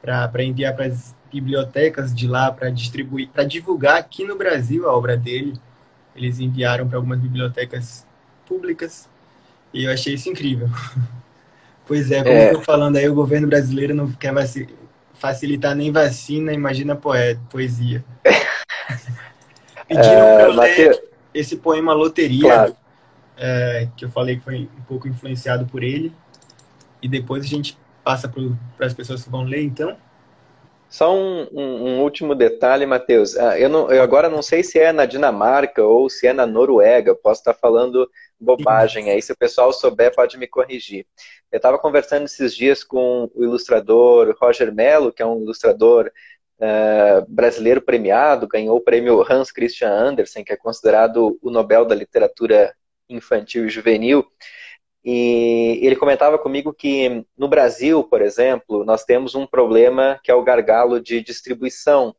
para enviar para as bibliotecas de lá, para distribuir, para divulgar aqui no Brasil a obra dele. Eles enviaram para algumas bibliotecas públicas e eu achei isso incrível. pois é, como é. eu estou falando aí, o governo brasileiro não quer facilitar nem vacina, imagina poesia. Pediram é, para eu ler esse poema Loteria. Claro é, que eu falei que foi um pouco influenciado por ele. E depois a gente passa para as pessoas que vão ler, então. Só um, um, um último detalhe, Matheus. Ah, eu, não, eu agora não sei se é na Dinamarca ou se é na Noruega. Eu posso estar falando bobagem aí. Se o pessoal souber, pode me corrigir. Eu estava conversando esses dias com o ilustrador Roger Mello, que é um ilustrador Uh, brasileiro premiado, ganhou o prêmio Hans Christian Andersen, que é considerado o Nobel da Literatura infantil e juvenil. E ele comentava comigo que no Brasil, por exemplo, nós temos um problema que é o gargalo de distribuição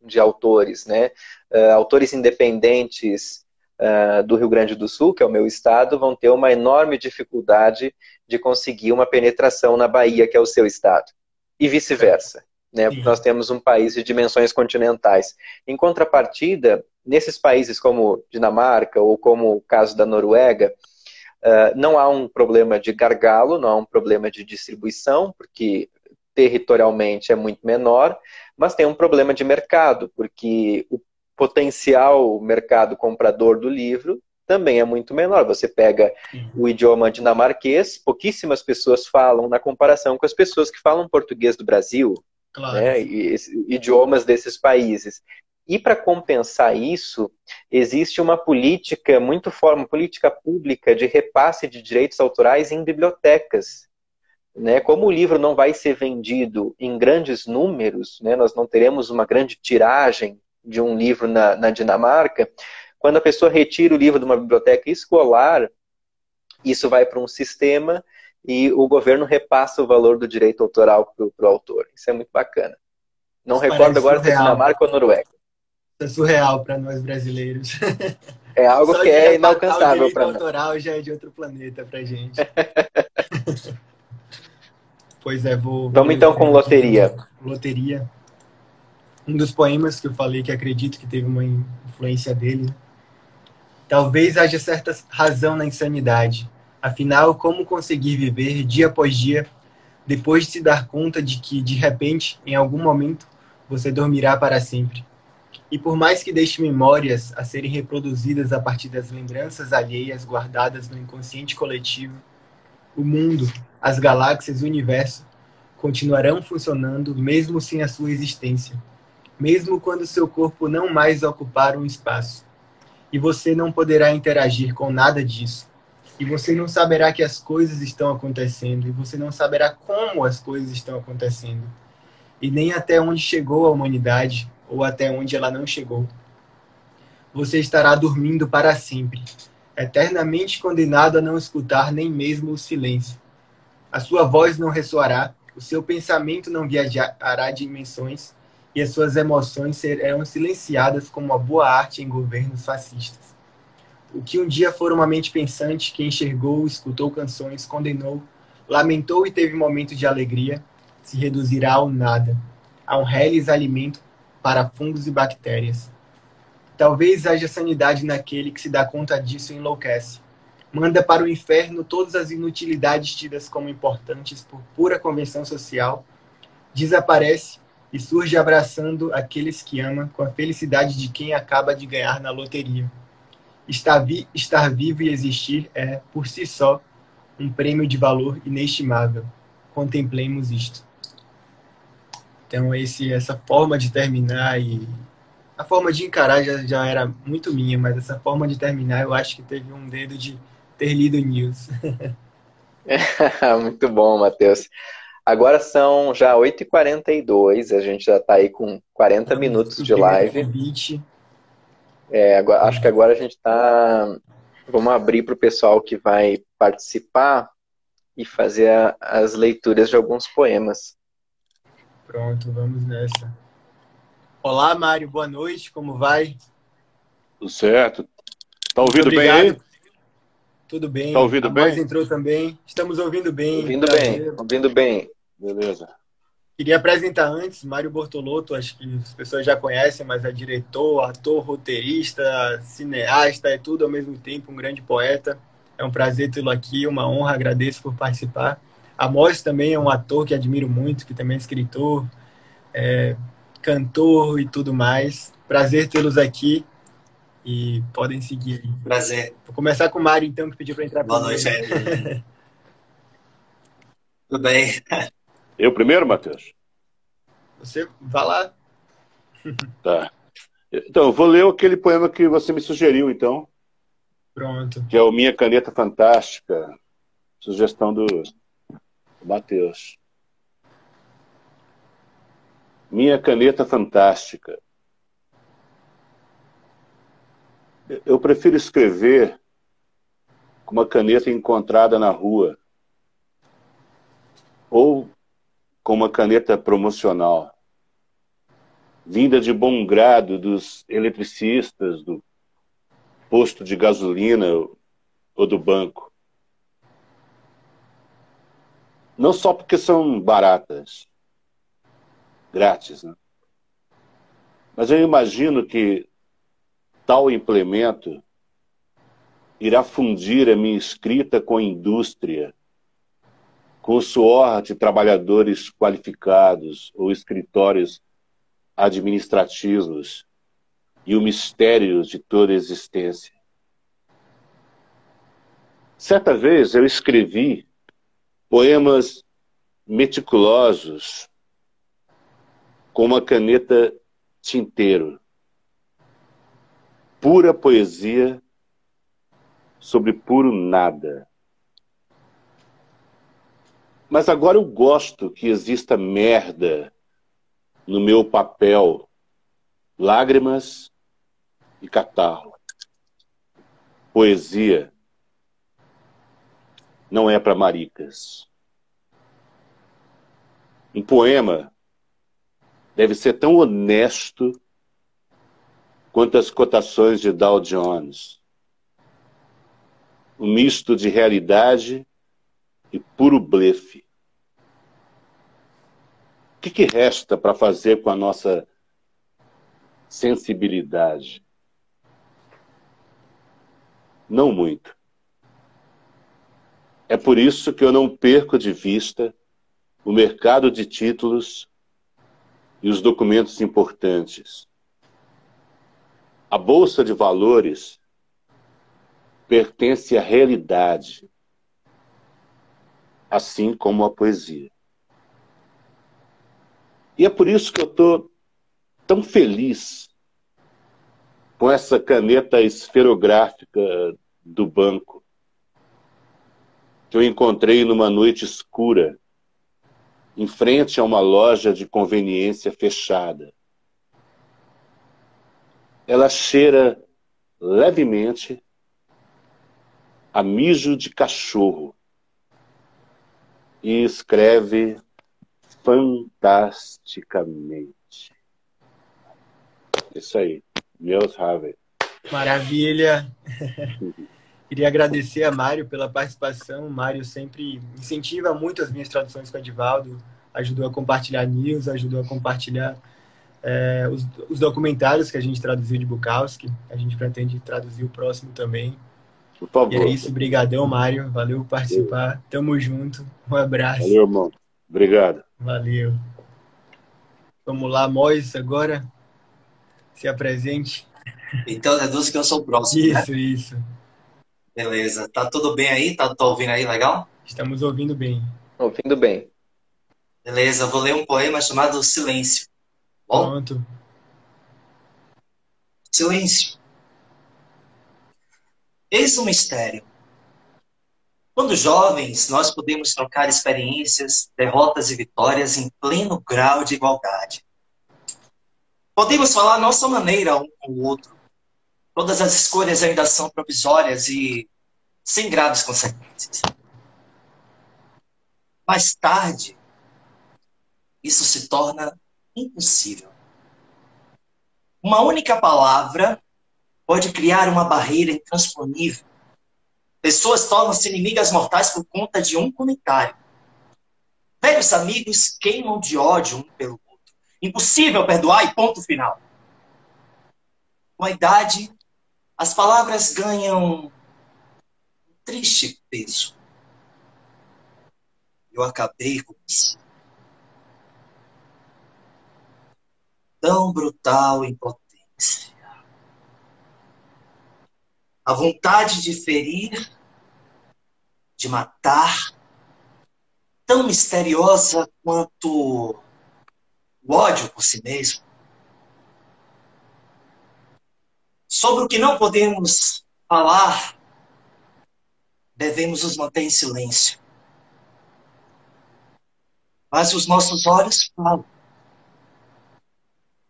de autores, né? Uh, autores independentes uh, do Rio Grande do Sul, que é o meu estado, vão ter uma enorme dificuldade de conseguir uma penetração na Bahia, que é o seu estado, e vice-versa. Né? Nós temos um país de dimensões continentais. Em contrapartida, nesses países como Dinamarca ou como o caso da Noruega, uh, não há um problema de gargalo, não há um problema de distribuição, porque territorialmente é muito menor, mas tem um problema de mercado, porque o potencial mercado comprador do livro também é muito menor. Você pega o idioma dinamarquês, pouquíssimas pessoas falam na comparação com as pessoas que falam português do Brasil, claro. né, e, idiomas desses países. E para compensar isso, existe uma política muito forte, uma política pública de repasse de direitos autorais em bibliotecas. Né? Como o livro não vai ser vendido em grandes números, né? nós não teremos uma grande tiragem de um livro na, na Dinamarca, quando a pessoa retira o livro de uma biblioteca escolar, isso vai para um sistema e o governo repassa o valor do direito autoral para o autor. Isso é muito bacana. Não Isso recordo agora se é Dinamarca ou Noruega é surreal para nós brasileiros. É algo que é inalcançável para nós. O autoral já é de outro planeta para gente. pois é, vou. Vamos então com loteria. Loteria. Um dos poemas que eu falei que acredito que teve uma influência dele. Talvez haja certa razão na insanidade. Afinal, como conseguir viver dia após dia depois de se dar conta de que, de repente, em algum momento, você dormirá para sempre? E por mais que deixe memórias a serem reproduzidas a partir das lembranças alheias guardadas no inconsciente coletivo, o mundo, as galáxias o universo continuarão funcionando mesmo sem a sua existência, mesmo quando seu corpo não mais ocupar um espaço. e você não poderá interagir com nada disso. E você não saberá que as coisas estão acontecendo, e você não saberá como as coisas estão acontecendo, e nem até onde chegou a humanidade, ou até onde ela não chegou. Você estará dormindo para sempre, eternamente condenado a não escutar nem mesmo o silêncio. A sua voz não ressoará, o seu pensamento não viajará dimensões, e as suas emoções serão silenciadas como a boa arte em governos fascistas. O que um dia for uma mente pensante que enxergou, escutou canções, condenou, lamentou e teve momentos de alegria, se reduzirá ao nada, a um reles alimento para fungos e bactérias. Talvez haja sanidade naquele que se dá conta disso e enlouquece. Manda para o inferno todas as inutilidades tidas como importantes por pura convenção social, desaparece e surge abraçando aqueles que ama com a felicidade de quem acaba de ganhar na loteria. Estar, vi estar vivo e existir é, por si só, um prêmio de valor inestimável. Contemplemos isto. Então, esse, essa forma de terminar e. A forma de encarar já, já era muito minha, mas essa forma de terminar eu acho que teve um dedo de ter lido news. muito bom, Matheus. Agora são já 8h42, a gente já está aí com 40 minutos de live. É, agora, acho que agora a gente está. Vamos abrir para o pessoal que vai participar e fazer a, as leituras de alguns poemas. Pronto, vamos nessa. Olá, Mário, boa noite, como vai? Tudo certo. Tá ouvindo bem aí? Tudo bem. Tá ouvindo a bem? voz entrou também. Estamos ouvindo bem. Ouvindo bem, ouvindo bem. Beleza. Queria apresentar antes Mário Bortolotto, acho que as pessoas já conhecem, mas é diretor, ator, roteirista, cineasta, é tudo ao mesmo tempo, um grande poeta. É um prazer tê-lo aqui, uma honra, agradeço por participar. Amós também é um ator que admiro muito, que também é escritor, é, cantor e tudo mais. Prazer tê-los aqui. E podem seguir aí. Prazer. Vou começar com o Mário, então, que pediu para entrar Boa noite, Tudo bem. Eu primeiro, Matheus? Você vai lá. Tá. Então, eu vou ler aquele poema que você me sugeriu, então. Pronto. Que é o Minha Caneta Fantástica. Sugestão do Matheus. Minha Caneta Fantástica. Eu prefiro escrever com uma caneta encontrada na rua ou com uma caneta promocional, vinda de bom grado dos eletricistas, do posto de gasolina ou do banco. Não só porque são baratas, grátis, né? Mas eu imagino que tal implemento irá fundir a minha escrita com a indústria, com o suor de trabalhadores qualificados ou escritórios administrativos e o mistério de toda existência. Certa vez eu escrevi poemas meticulosos com uma caneta tinteiro pura poesia sobre puro nada. Mas agora eu gosto que exista merda no meu papel, lágrimas e catarro. Poesia não é para maricas. Um poema deve ser tão honesto quanto cotações de Dow Jones. Um misto de realidade e puro blefe. O que, que resta para fazer com a nossa sensibilidade? Não muito. É por isso que eu não perco de vista o mercado de títulos e os documentos importantes a bolsa de valores pertence à realidade, assim como a poesia. E é por isso que eu estou tão feliz com essa caneta esferográfica do banco que eu encontrei numa noite escura, em frente a uma loja de conveniência fechada. Ela cheira levemente a mijo de cachorro e escreve fantasticamente. Isso aí, meus Harvey. Maravilha! Queria agradecer a Mário pela participação. O Mário sempre incentiva muito as minhas traduções com o Edivaldo, ajudou a compartilhar news, ajudou a compartilhar é, os, os, documentários que a gente traduziu de Bukowski. A gente pretende traduzir o próximo também. Por favor. E é isso, brigadão, Mário. Valeu por participar. Tamo junto. Um abraço. Valeu, irmão. Obrigado. Valeu. Vamos lá, Mois, agora. Se apresente. Então, deduz que eu sou o próximo, Isso, né? isso. Beleza. Tá tudo bem aí? Tá, tá ouvindo aí legal? Estamos ouvindo bem. Ouvindo bem. Beleza, vou ler um poema chamado Silêncio. Bom? Pronto. Silêncio. Eis um mistério. Quando jovens, nós podemos trocar experiências, derrotas e vitórias em pleno grau de igualdade. Podemos falar a nossa maneira um com o outro. Todas as escolhas ainda são provisórias e sem graves consequências. Mais tarde, isso se torna impossível. Uma única palavra pode criar uma barreira intransponível. Pessoas tornam-se inimigas mortais por conta de um comentário. Velhos amigos queimam de ódio um pelo outro. Impossível perdoar e ponto final. Com a idade, as palavras ganham um triste peso. Eu acabei com isso. Brutal impotência. A vontade de ferir, de matar, tão misteriosa quanto o ódio por si mesmo. Sobre o que não podemos falar, devemos nos manter em silêncio. Mas os nossos olhos falam,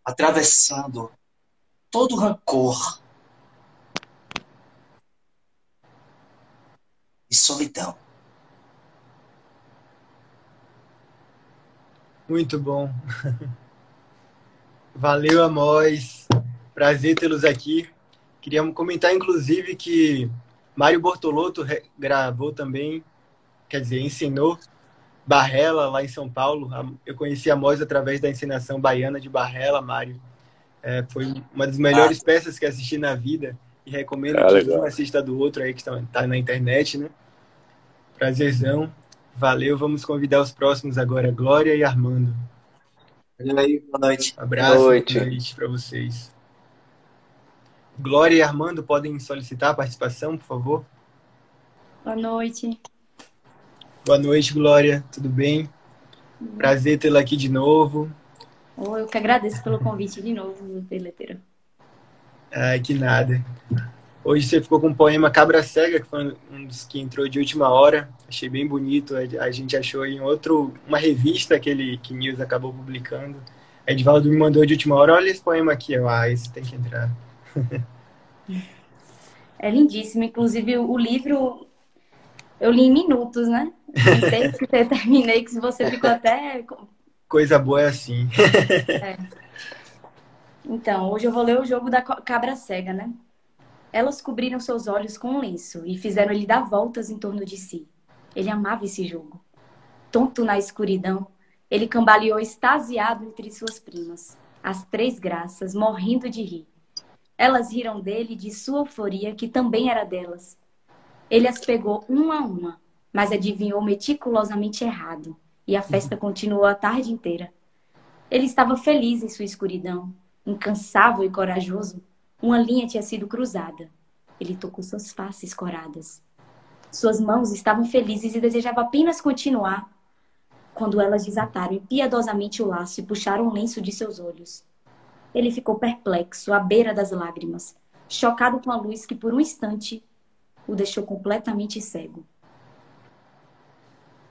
atravessando todo o rancor e solidão. Muito bom. Valeu, Amós. Prazer tê-los aqui. Queríamos comentar, inclusive, que Mário Bortolotto gravou também, quer dizer, ensinou Barrela lá em São Paulo. Eu conheci a Amós através da encenação baiana de Barrela, Mário. É, foi uma das melhores ah. peças que assisti na vida e recomendo ah, que legal. um assista do outro aí que está tá na internet, né? Prazerzão. Valeu, vamos convidar os próximos agora, Glória e Armando. Valeu boa noite. Abraço, boa noite, noite para vocês. Glória e Armando podem solicitar a participação, por favor? Boa noite. Boa noite, Glória. Tudo bem? Prazer tê-la aqui de novo. Oh, eu que agradeço pelo convite de novo, Peleteiro. Ai, que nada. Hoje você ficou com o poema Cabra Cega, que foi um dos que entrou de última hora. Achei bem bonito. A gente achou em outro, uma revista que ele que News acabou publicando. Edvaldo me mandou de última hora, olha esse poema aqui. Eu, ah, esse tem que entrar. É lindíssimo. Inclusive, o livro eu li em minutos, né? Desde que terminei, que você ficou até. Coisa boa é assim. é. Então, hoje eu vou ler o jogo da cabra cega, né? Elas cobriram seus olhos com um lenço e fizeram ele dar voltas em torno de si. Ele amava esse jogo. Tonto na escuridão, ele cambaleou extasiado entre suas primas, as três graças, morrendo de rir. Elas riram dele de sua euforia, que também era delas. Ele as pegou uma a uma, mas adivinhou meticulosamente errado, e a festa continuou a tarde inteira. Ele estava feliz em sua escuridão, incansável e corajoso, uma linha tinha sido cruzada. Ele tocou suas faces coradas. Suas mãos estavam felizes e desejava apenas continuar, quando elas desataram impiedosamente o laço e puxaram o lenço de seus olhos. Ele ficou perplexo, à beira das lágrimas. chocado com a luz que por um instante o deixou completamente cego.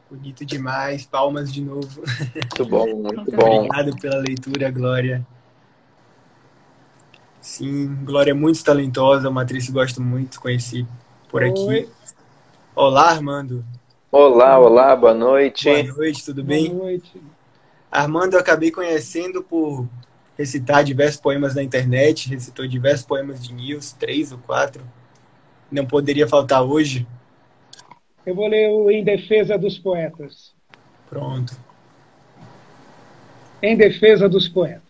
Bonito demais, palmas de novo. Muito bom, muito, muito bom. Obrigado pela leitura, Glória. Sim, Glória é muito talentosa, uma atriz que gosto muito, conheci por aqui. Oi. Olá, Armando. Olá, olá, boa noite. Boa noite, tudo bem? Boa noite. Armando, eu acabei conhecendo por recitar diversos poemas na internet, recitou diversos poemas de Nils, três ou quatro. Não poderia faltar hoje. Eu vou ler o Em Defesa dos Poetas. Pronto. Em Defesa dos Poetas.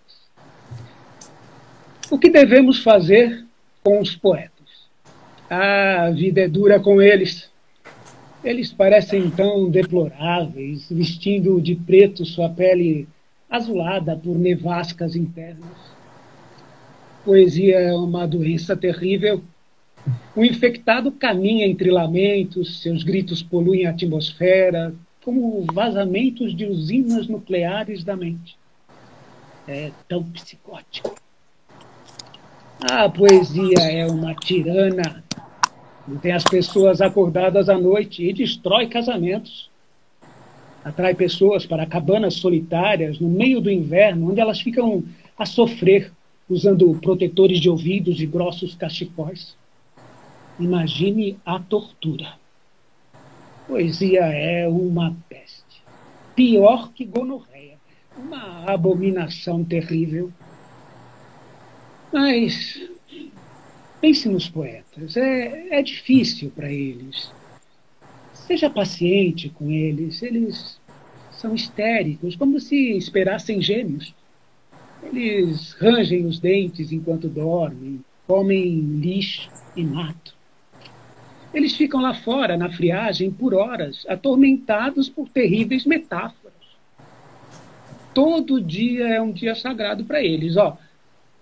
O que devemos fazer com os poetas? Ah, a vida é dura com eles. Eles parecem tão deploráveis, vestindo de preto sua pele azulada por nevascas internas. Poesia é uma doença terrível. O infectado caminha entre lamentos, seus gritos poluem a atmosfera, como vazamentos de usinas nucleares da mente. É tão psicótico. A poesia é uma tirana. Mantém as pessoas acordadas à noite e destrói casamentos. Atrai pessoas para cabanas solitárias no meio do inverno, onde elas ficam a sofrer usando protetores de ouvidos e grossos cachecóis. Imagine a tortura. Poesia é uma peste. Pior que gonorreia. Uma abominação terrível. Mas pense nos poetas. É, é difícil para eles. Seja paciente com eles. Eles são histéricos, como se esperassem gêmeos. Eles rangem os dentes enquanto dormem, comem lixo e mato. Eles ficam lá fora, na friagem, por horas, atormentados por terríveis metáforas. Todo dia é um dia sagrado para eles. Ó,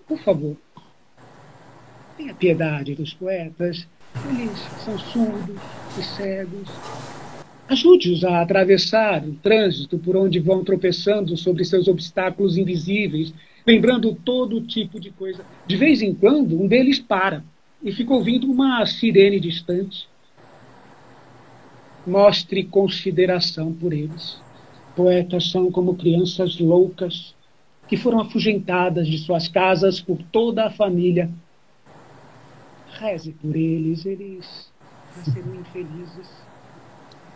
por favor, tenha piedade dos poetas. Eles são surdos e cegos. Ajude-os a atravessar o trânsito por onde vão tropeçando sobre seus obstáculos invisíveis, lembrando todo tipo de coisa. De vez em quando, um deles para e fica ouvindo uma sirene distante. Mostre consideração por eles. Poetas são como crianças loucas que foram afugentadas de suas casas por toda a família. Reze por eles, eles nasceram infelizes.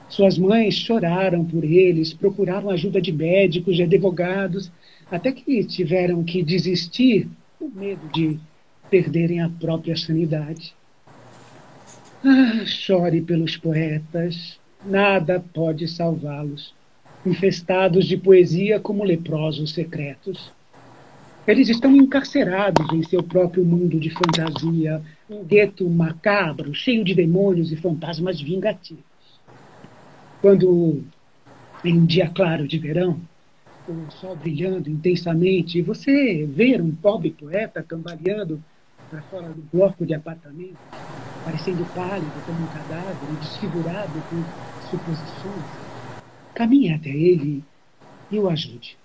Suas mães choraram por eles, procuraram ajuda de médicos, de advogados, até que tiveram que desistir por medo de perderem a própria sanidade. Ah, chore pelos poetas, nada pode salvá-los, infestados de poesia como leprosos secretos. Eles estão encarcerados em seu próprio mundo de fantasia, um gueto macabro, cheio de demônios e fantasmas vingativos. Quando, em um dia claro de verão, o sol brilhando intensamente, e você ver um pobre poeta cambaleando para fora do bloco de apartamento, parecendo pálido como um cadáver e desfigurado com suposições, caminhe até ele e o ajude.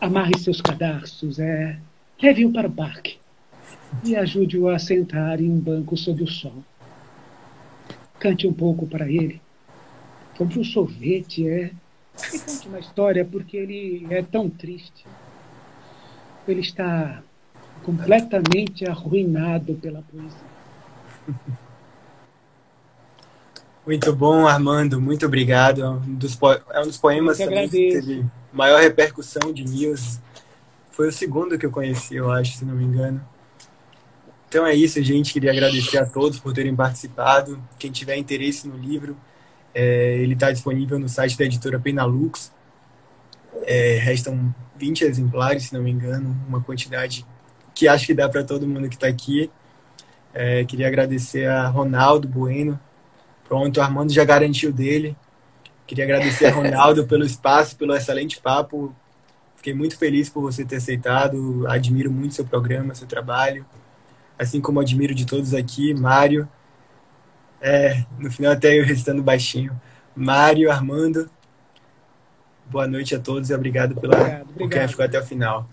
Amarre seus cadarços, é, leve-o para o parque e ajude-o a sentar em um banco sob o sol. Cante um pouco para ele, como um sorvete, é. E conte uma história porque ele é tão triste. Ele está completamente arruinado pela poesia. Muito bom, Armando. Muito obrigado. É um dos, é um dos poemas que teve maior repercussão de news. Foi o segundo que eu conheci, eu acho, se não me engano. Então é isso, gente. Queria agradecer a todos por terem participado. Quem tiver interesse no livro, é, ele está disponível no site da editora Penalux. É, restam 20 exemplares, se não me engano, uma quantidade que acho que dá para todo mundo que está aqui. É, queria agradecer a Ronaldo Bueno. Pronto, o Armando já garantiu dele. Queria agradecer a Ronaldo pelo espaço, pelo excelente papo. Fiquei muito feliz por você ter aceitado. Admiro muito seu programa, seu trabalho. Assim como admiro de todos aqui, Mário. É, no final até eu recitando baixinho. Mário, Armando. Boa noite a todos e obrigado pela obrigado, obrigado. por quem ficou até o final.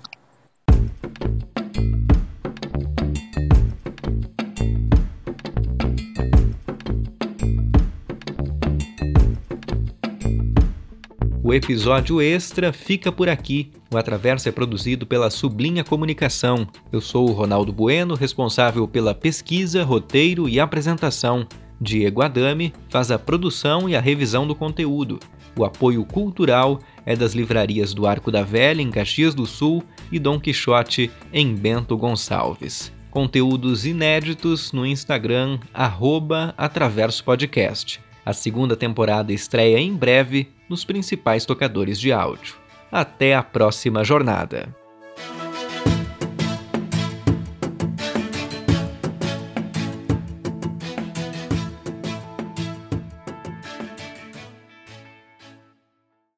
O episódio extra fica por aqui. O Atraverso é produzido pela Sublinha Comunicação. Eu sou o Ronaldo Bueno, responsável pela pesquisa, roteiro e apresentação. Diego Adame faz a produção e a revisão do conteúdo. O apoio cultural é das livrarias do Arco da Velha, em Caxias do Sul, e Dom Quixote, em Bento Gonçalves. Conteúdos inéditos no Instagram, arroba Atraverso Podcast. A segunda temporada estreia em breve nos principais tocadores de áudio. Até a próxima jornada!